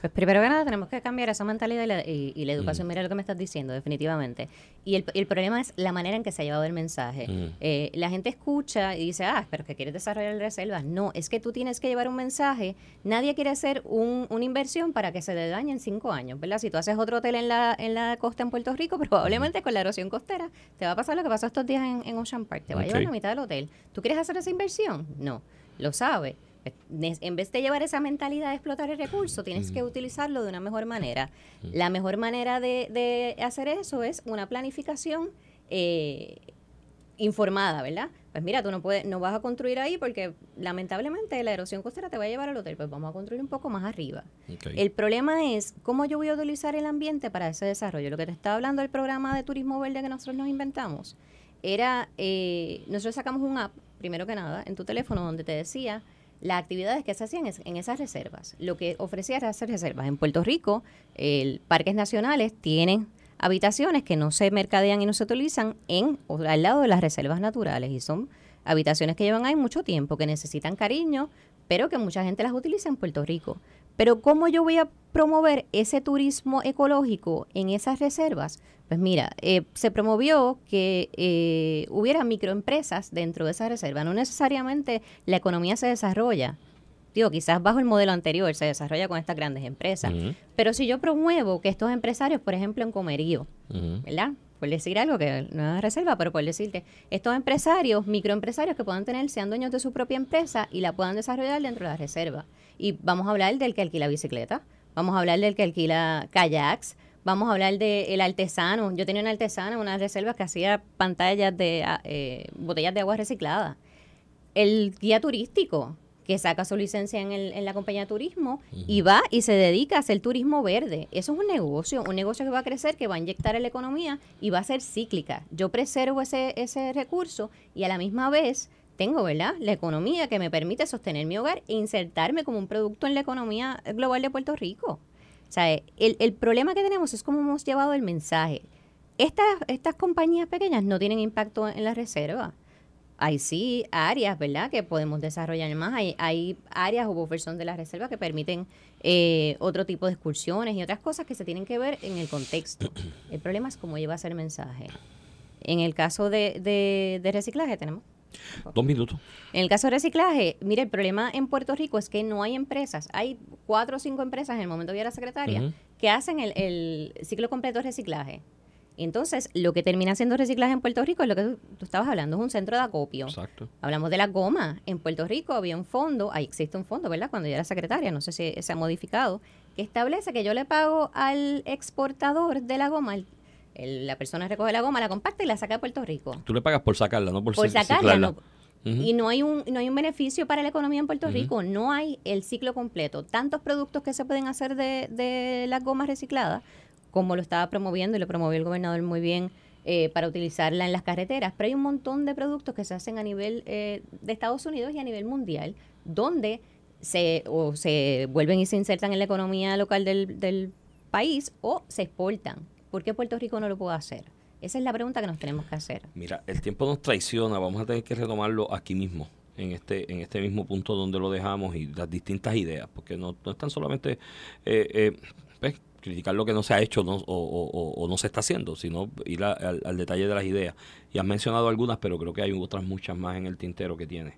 Pues primero que nada tenemos que cambiar esa mentalidad y la, educación. Mira lo que me estás diciendo, definitivamente. Y el, el, problema es la manera en que se ha llevado el mensaje. Eh, la gente escucha y dice, ah, pero que quieres desarrollar reservas. No, es que tú tienes que llevar un mensaje. Nadie quiere hacer un, una inversión para que se le dañe en cinco años, ¿verdad? Si tú haces otro hotel en la, en la costa en Puerto Rico, probablemente con la erosión costera te va a pasar lo que pasó estos días en, Ocean Park. Te va a llevar la mitad del hotel. ¿Tú quieres hacer esa inversión? No, lo sabes en vez de llevar esa mentalidad de explotar el recurso, tienes que utilizarlo de una mejor manera. La mejor manera de, hacer eso es una planificación eh, informada, ¿verdad? Pues mira, tú no puedes, no vas a construir ahí porque lamentablemente la erosión costera te va a llevar al hotel, pues vamos a construir un poco más arriba. El problema es cómo yo voy a utilizar el ambiente para ese desarrollo. Lo que te estaba hablando del programa de turismo verde que nosotros nos inventamos era, eh, nosotros sacamos un app, primero que nada, en tu teléfono donde te decía las actividades que se hacían en esas reservas. Lo que ofrecía era hacer reservas. En Puerto Rico, el parques nacionales tienen habitaciones que no se mercadean y no se utilizan en al lado de las reservas naturales y son habitaciones que llevan ahí mucho tiempo, que necesitan cariño, pero que mucha gente las utiliza en Puerto Rico. Pero ¿cómo yo voy a promover ese turismo ecológico en esas reservas? Pues mira, eh, se promovió que eh, hubiera microempresas dentro de esa reserva. No necesariamente la economía se desarrolla. Digo, quizás bajo el modelo anterior se desarrolla con estas grandes empresas. Pero si yo promuevo que estos empresarios, por ejemplo, en Comerío, ¿verdad? Por decir algo que no es reserva, pero por decirte, estos empresarios, microempresarios que puedan tener, sean dueños de su propia empresa y la puedan desarrollar dentro de la reserva. Y vamos a hablar del que alquila bicicleta, vamos a hablar del que alquila kayaks, Vamos a hablar del artesano. Yo tenía un artesano, unas reservas que hacía pantallas de ah, eh, botellas de agua reciclada. El guía turístico, que saca su licencia en, el, en la compañía de turismo y va y se dedica a hacer turismo verde. Eso es un negocio, un negocio que va a crecer, que va a inyectar en la economía y va a ser cíclica. Yo preservo ese, ese recurso y a la misma vez tengo, ¿verdad? La economía que me permite sostener mi hogar e insertarme como un producto en la economía global de Puerto Rico. Sea, el, el problema que tenemos es cómo hemos llevado el mensaje. Estas, estas compañías pequeñas no tienen impacto en la reserva. Hay sí áreas, ¿verdad?, que podemos desarrollar más. Hay, hay áreas o buffers de la reserva que permiten eh, otro tipo de excursiones y otras cosas que se tienen que ver en el contexto. El problema es cómo lleva el mensaje. En el caso de, de, de reciclaje tenemos Dos minutos. en el caso de reciclaje, mire, el problema en Puerto Rico es que no hay empresas. Hay cuatro o cinco empresas en el momento que yo era secretaria que hacen el, el ciclo completo de reciclaje. Entonces, lo que termina siendo reciclaje en Puerto Rico es lo que tú, tú estabas hablando, es un centro de acopio. Exacto. Hablamos de la goma. En Puerto Rico había un fondo, ahí existe un fondo, ¿verdad? Cuando yo era secretaria, no sé si se ha modificado, que establece que yo le pago al exportador de la goma, el- el- la persona recoge la goma, la compacta y la saca de Puerto Rico Tú le pagas por sacarla, no por, por sacarla. Y no hay un no hay un beneficio para la economía en Puerto. Rico. No hay el ciclo completo. Tantos productos que se pueden hacer de, de las gomas recicladas, como lo estaba promoviendo y lo promovió el gobernador muy bien eh, para utilizarla en las carreteras. Pero hay un montón de productos que se hacen a nivel eh, de Estados Unidos y a nivel mundial, donde se, o se vuelven y se insertan en la economía local del, del país o se exportan. ¿Por qué Puerto Rico no lo puede hacer? Esa es la pregunta que nos tenemos que hacer. Mira, el tiempo nos traiciona, vamos a tener que retomarlo aquí mismo, en este, en este mismo punto donde lo dejamos y las distintas ideas, porque no, no es tan solamente eh, eh, pues, criticar lo que no se ha hecho no- o, o- o- no se está haciendo, sino ir al detalle de las ideas. Y has mencionado algunas, pero creo que hay otras muchas más en el tintero que tiene.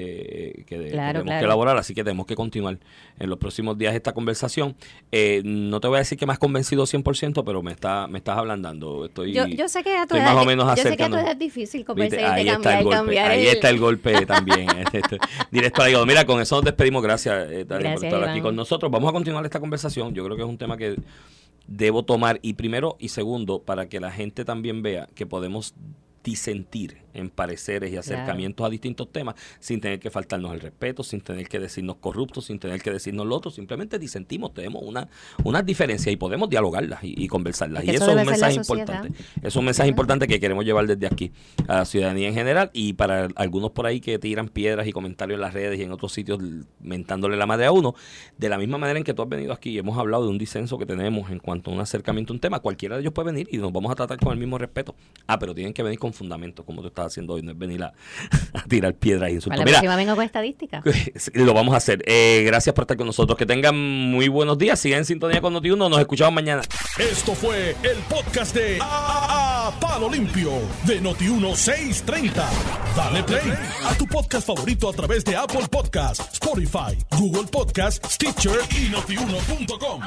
Eh, que, de- que Claro, tenemos claro. que elaborar, así que tenemos que continuar en los próximos días esta conversación. Eh, no te voy a decir que me has convencido 100%, pero me, está, me estás ablandando. Estoy, Yo, yo sé que a tu edad, más o menos yo sé que a tu edad es difícil convencer Ahí de está cambiar, el golpe, cambiar ahí el- está el golpe también. Este, este, directo hígado. Mira, con eso nos despedimos. Gracias, eh, Tania, por Gracias, estar aquí con nosotros. Vamos a continuar esta conversación. Yo creo que es un tema que debo tomar. Y primero y segundo, para que la gente también vea que podemos disentir en pareceres y acercamientos a distintos temas sin tener que faltarnos el respeto, sin tener que decirnos corruptos, sin tener que decirnos lo otro, simplemente disentimos, tenemos una, unas diferencias y podemos dialogarlas y, y conversarlas. Es que y eso eso es un mensaje importante. Es un mensaje importante que queremos llevar desde aquí a la ciudadanía en general y para algunos por ahí que tiran piedras y comentarios en las redes y en otros sitios mentándole la madre a uno, de la misma manera en que tú has venido aquí y hemos hablado de un disenso que tenemos en cuanto a un acercamiento a un tema, cualquiera de ellos puede venir y nos vamos a tratar con el mismo respeto. Ah, pero tienen que venir con fundamento, como tú estás haciendo hoy, no es venir a, a tirar piedras e Para insultos. la Mira, próxima vengo con estadística. lo vamos a hacer. Eh, gracias por estar con nosotros. Que tengan muy buenos días. Sigan en sintonía con Noti1. Nos escuchamos mañana. Esto fue el podcast de A, A- Palo Limpio de Noti1630. Dale play a tu podcast favorito a través de Apple Podcasts, Spotify, Google Podcasts, Stitcher y notiuno.com.